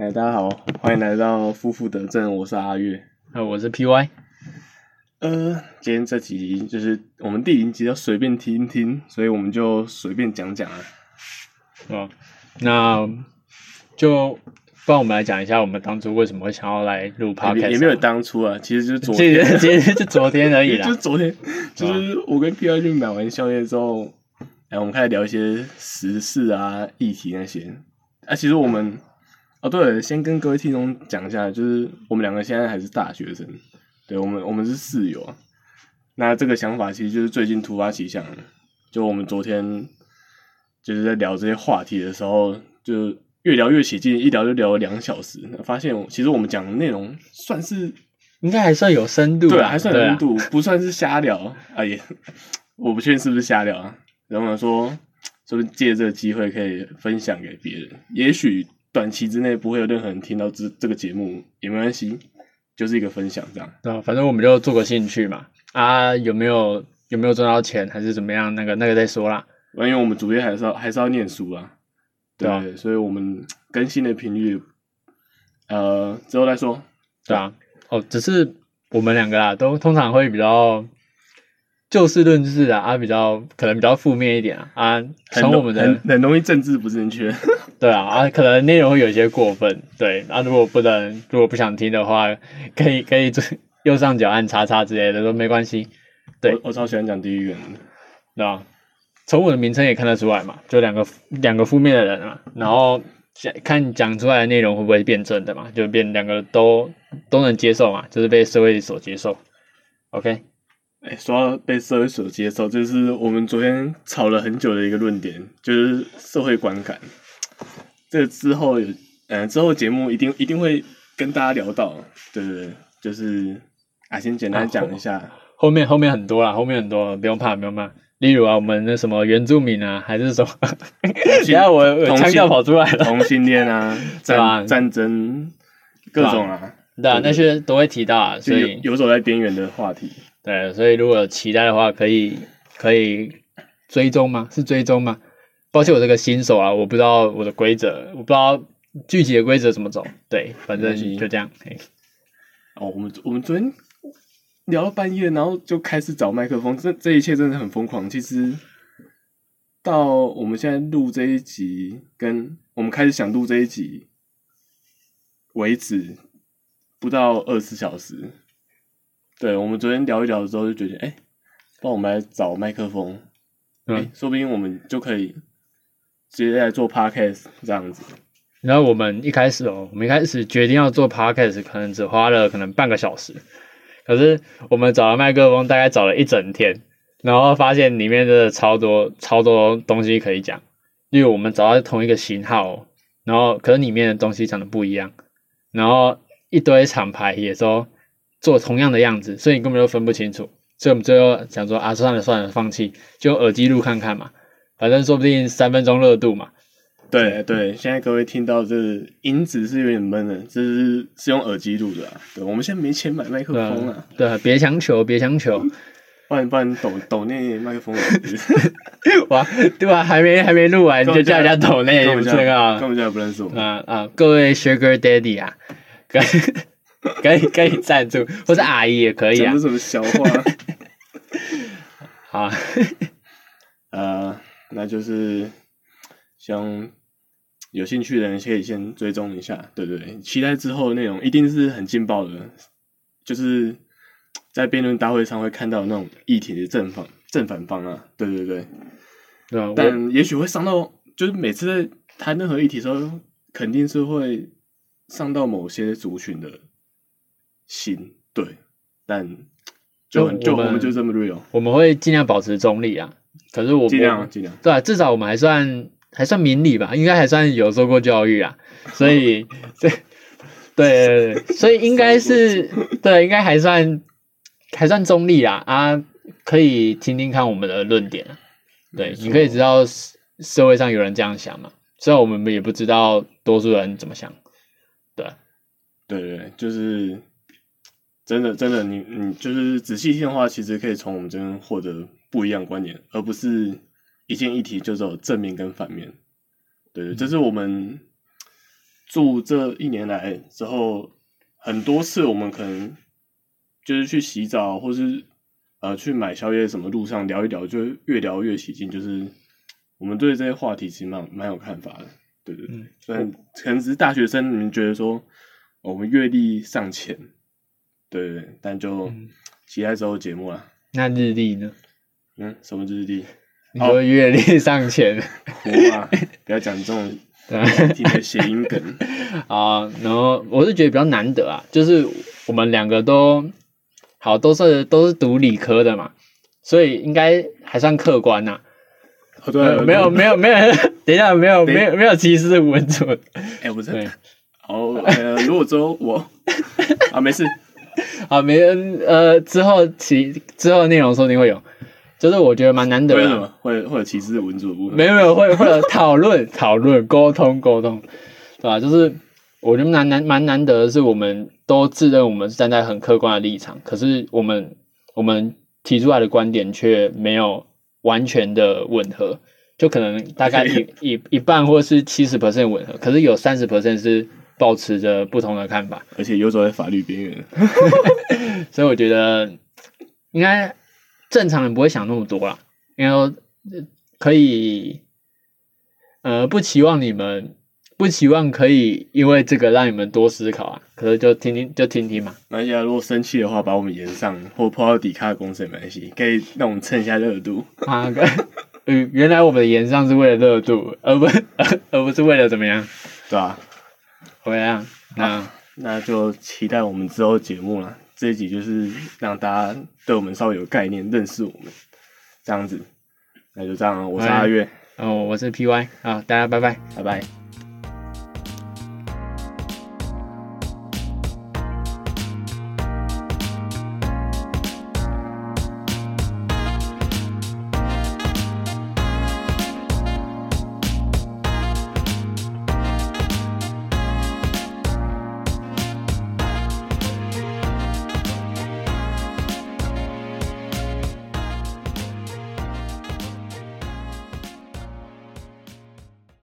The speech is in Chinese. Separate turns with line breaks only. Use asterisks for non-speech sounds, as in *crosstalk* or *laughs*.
哎，大家好，欢迎来到夫妇得正，我是阿月。
那，我是 PY。
呃，今天这集就是我们第零集，要随便听听，所以我们就随便讲讲啊。
哦，那就不然我们来讲一下，我们当初为什么会想要来录 podcast，
也没有当初啊，其实就是昨
其
天，
实其实就昨天而已啦 *laughs*
就。昨天，就是我跟 P Y 去买完宵夜之后，哎，我们开始聊一些时事啊、议题那些。啊，其实我们，哦，对了，先跟各位听众讲一下，就是我们两个现在还是大学生，对我们，我们是室友啊。那这个想法其实就是最近突发奇想，就我们昨天就是在聊这些话题的时候，就越聊越起劲，一聊就聊了两小时，发现其实我们讲的内容算是
应该还算有深度啊，
对啊，还算有深度，不算是瞎聊啊也，我不确定是不是瞎聊啊。然后我说，说不定借这个机会可以分享给别人，也许短期之内不会有任何人听到这这个节目也没关系，就是一个分享这样。
对啊，反正我们就做个兴趣嘛。啊，有没有有没有赚到钱还是怎么样？那个那个再说啦。
因为我们主业还是要还是要念书啊，对
对啊
所以我们更新的频率，呃，之后再说。
对啊，哦，只是我们两个啊，都通常会比较就事论事啊，啊，比较可能比较负面一点啊，啊，从我们的
很很容易政治不正确，*laughs*
对啊，啊，可能内容会有一些过分，对，啊，如果不能，如果不想听的话，可以可以做右上角按叉叉之类的都没关系，对
我我超喜欢讲地狱梗的。
对吧？从我的名称也看得出来嘛，就两个两个负面的人嘛，然后讲看讲出来的内容会不会变正的嘛，就变两个都都能接受嘛，就是被社会所接受。OK，
哎，说到被社会所接受，这是我们昨天吵了很久的一个论点，就是社会观感。这个之后有，嗯、之后节目一定一定会跟大家聊到，对对对，就是啊，先简单讲一下，
后面后面很多啦，后面很多，不用怕，不用怕。例如啊，我们那什么原住民啊，还是什么，等下我我
同性
腔调跑出来了。
同性恋啊，*laughs* 战战争，各种啊，
对啊，那些都会提到啊，所以
游走在边缘的话题。
对，所以如果有期待的话，可以可以追踪吗？是追踪吗？抱歉，我这个新手啊，我不知道我的规则，我不知道具体的规则怎么走。对，反正就这样。嘿
哦，我们我们昨天聊到半夜，然后就开始找麦克风，这这一切真的很疯狂。其实到我们现在录这一集，跟我们开始想录这一集为止，不到二十四小时。对，我们昨天聊一聊之后，就决定，哎、帮我们来找麦克风，哎、
嗯，
说不定我们就可以直接来做 podcast 这样子。
然后我们一开始哦，我们一开始决定要做 podcast，可能只花了可能半个小时，可是我们找了麦克风，大概找了一整天，然后发现里面真的超多超多东西可以讲。例如我们找到同一个型号哦，然后可能里面的东西讲的不一样，然后一堆厂牌也都做同样的样子，所以你根本就分不清楚。所以我们最后想说啊，算了算了，放弃，就用耳机录看看嘛，反正说不定三分钟热度嘛。
对对，现在各位听到这音质是有点闷的，这是是用耳机录的啊。对，我们现在没钱买麦克
对
风啊
啊，，对啊，别强求，别强求，*laughs*
不然不然抖抖那麦克风也 *laughs*
哇，对吧？还没还没录完就叫人家抖内，
根本就
这个啊
根本就还不认识我们。
啊啊！各位 Sugar Daddy 啊，*laughs* 可以可以赞助，或者阿姨也可以啊。
什么小话？*laughs*
好啊，*laughs*
呃，那就是希望有兴趣的人可以先追踪一下，对对对，期待之后的内容一定是很劲爆的，就是在辩论大会上会看到那种议题的正反正反方啊，对对对。
对啊，我
但也许会伤到，就是每次在谈任何议题的时候，肯定是会伤到某些族群的心，对，但就很就
就我们
就这么 real，
我们会尽量保持中立啊。可是我
尽量尽量，
对啊，至少我们还算还算明理吧，应该还算有受过教育啊，所以 *laughs* 对对所以应该是对，应该还算还算中立啊啊，可以听听看我们的论点啊，对你可以知道社社会上有人这样想嘛，虽然我们也不知道多数人怎么想，对
对对，就是真的真的，你你就是仔细听的话，其实可以从我们这边获得不一样观点，而不是一件议题就只有正面跟反面。对对，这是我们住这一年来之后，很多次我们可能就是去洗澡，或是呃去买宵夜什么，路上聊一聊，就越聊越起劲。就是我们对这些话题其实蛮蛮有看法的，对对对。虽然可能只是大学生，你们觉得说我们阅历尚浅，对对对，但就期待之后节目啦。
那日历呢？
嗯，什么日历？
你说阅历尚浅，
哇！*laughs* 不要讲这种听的谐音梗 *laughs*
啊。然后我是觉得比较难得啊，就是我们两个都好，都是都是读理科的嘛，所以应该还算客观呐。
对，
没有没有 *laughs* 没有，等一下没有没有没有歧视文组。
哎，不是，哦，呃，如果说我啊，没事，*laughs*
好，没呃，之后其之后内容说不定会有。就是我觉得蛮难得
的，会会有歧视文组部分，
没有没有会会有讨论 *laughs* 讨论沟通沟通，对吧？就是我觉得难难蛮难得的是，我们都自认我们是站在很客观的立场，可是我们我们提出来的观点却没有完全的吻合，就可能大概一 *laughs* 一一半或是七十 percent 吻合，可是有三十 percent 是保持着不同的看法，
而且游走在法律边缘，*laughs*
所以我觉得应该。正常人不会想那么多啦，应该说可以，呃，不期望你们，不期望可以因为这个让你们多思考啊。可是就听听就听听嘛。
那现在如果生气的话，把我们延上或抛到底卡的公司也没关系，可以让我们蹭一下热度。
啊，嗯，*laughs* 原来我们的延上是为了热度，而不 *laughs* 而不是为了怎么样，
对吧？
回来啊，那
那就期待我们之后节目了。这一集就是让大家对我们稍微有概念，认识我们这样子，那就这样，我是阿月，
哦，我是 PY，好，大家拜拜，
拜拜。